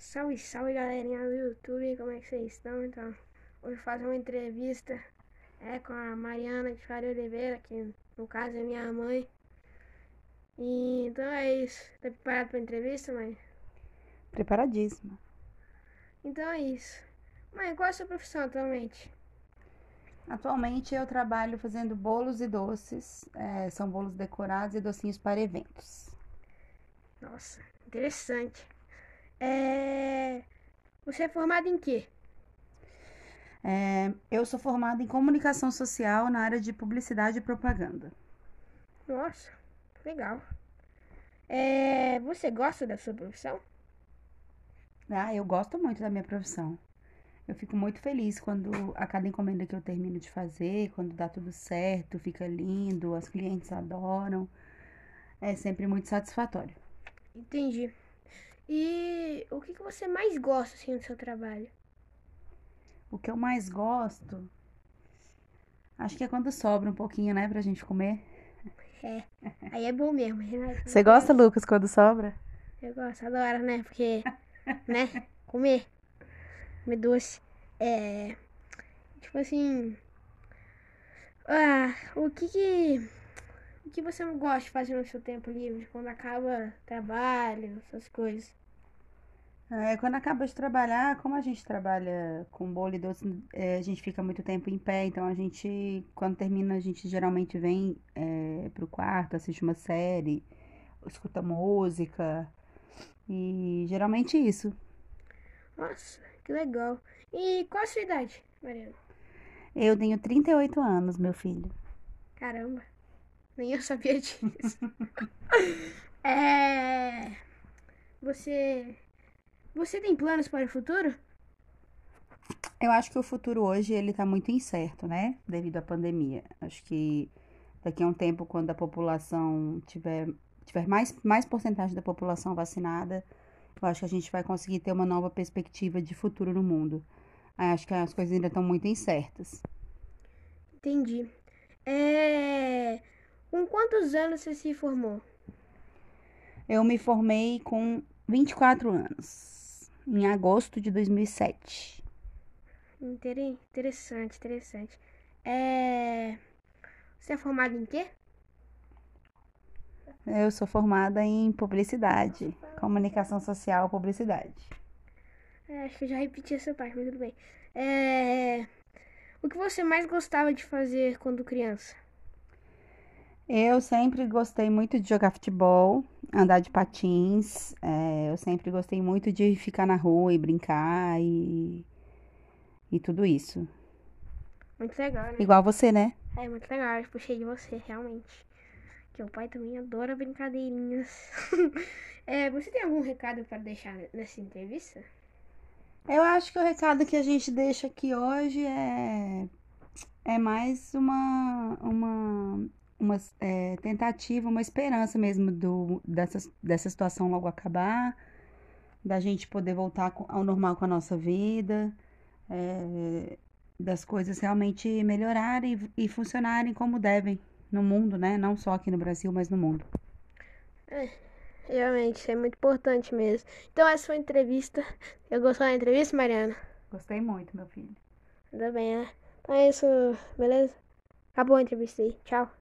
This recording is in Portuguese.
Salve, salve galerinha do YouTube, como é que vocês estão? Então, hoje fazer uma entrevista é, com a Mariana de Faria Oliveira, que no caso é minha mãe. E, então é isso. Tá preparado para a entrevista, mãe? Preparadíssima. Então é isso. Mãe, qual é a sua profissão atualmente? Atualmente eu trabalho fazendo bolos e doces. é, são bolos decorados e docinhos para eventos. Nossa, interessante. É... Você é formado em quê? É, eu sou formada em comunicação social na área de publicidade e propaganda. Nossa, legal. É... Você gosta da sua profissão? Ah, eu gosto muito da minha profissão. Eu fico muito feliz quando a cada encomenda que eu termino de fazer, quando dá tudo certo, fica lindo, as clientes adoram. É sempre muito satisfatório. Entendi. E o que, que você mais gosta assim do seu trabalho? O que eu mais gosto, acho que é quando sobra um pouquinho, né, pra gente comer. É, aí é bom mesmo, Renato. Você gosta, Lucas, quando sobra? Eu gosto, adoro, né? Porque, né? Comer. Comer doce. É. Tipo assim. Ah, o que que. O que você não gosta de fazer no seu tempo livre? Quando acaba trabalho, essas coisas. É, quando acaba de trabalhar, como a gente trabalha com bolo e doce, é, a gente fica muito tempo em pé, então a gente, quando termina, a gente geralmente vem é, pro quarto, assiste uma série, escuta música, e geralmente isso. Nossa, que legal. E qual a sua idade, Mariana? Eu tenho 38 anos, meu filho. Caramba, nem eu sabia disso. é. Você. Você tem planos para o futuro? Eu acho que o futuro hoje ele tá muito incerto, né? Devido à pandemia. Acho que daqui a um tempo, quando a população tiver, tiver mais, mais porcentagem da população vacinada, eu acho que a gente vai conseguir ter uma nova perspectiva de futuro no mundo. Acho que as coisas ainda estão muito incertas. Entendi. É. Com quantos anos você se formou? Eu me formei com 24 anos, em agosto de 2007. Intere- Interessante, interessante. É. Você é formado em quê? Eu sou formada em publicidade, comunicação social, publicidade. É, acho que eu já repeti essa parte, mas tudo bem. É. O que você mais gostava de fazer quando criança? Eu sempre gostei muito de jogar futebol, andar de patins. é, eu sempre gostei muito de ficar na rua e brincar e, e tudo isso. Muito legal, né? Igual você, né? É muito legal, eu puxei de você, realmente. Que o pai também adora brincadeirinhas. é, você tem algum recado para deixar nessa entrevista? Eu acho que o recado que a gente deixa aqui hoje é, é mais uma, uma, uma é, tentativa, uma esperança mesmo do, dessa, dessa situação logo acabar, da gente poder voltar ao normal com a nossa vida, é, das coisas realmente melhorarem e funcionarem como devem no mundo, né? Não só aqui no Brasil, mas no mundo. Realmente, isso é muito importante mesmo. Então, essa foi a entrevista. Eu gostou da entrevista, Mariana? Gostei muito, meu filho. Ainda bem, né? Então é isso, beleza? Acabou a entrevista aí. Tchau.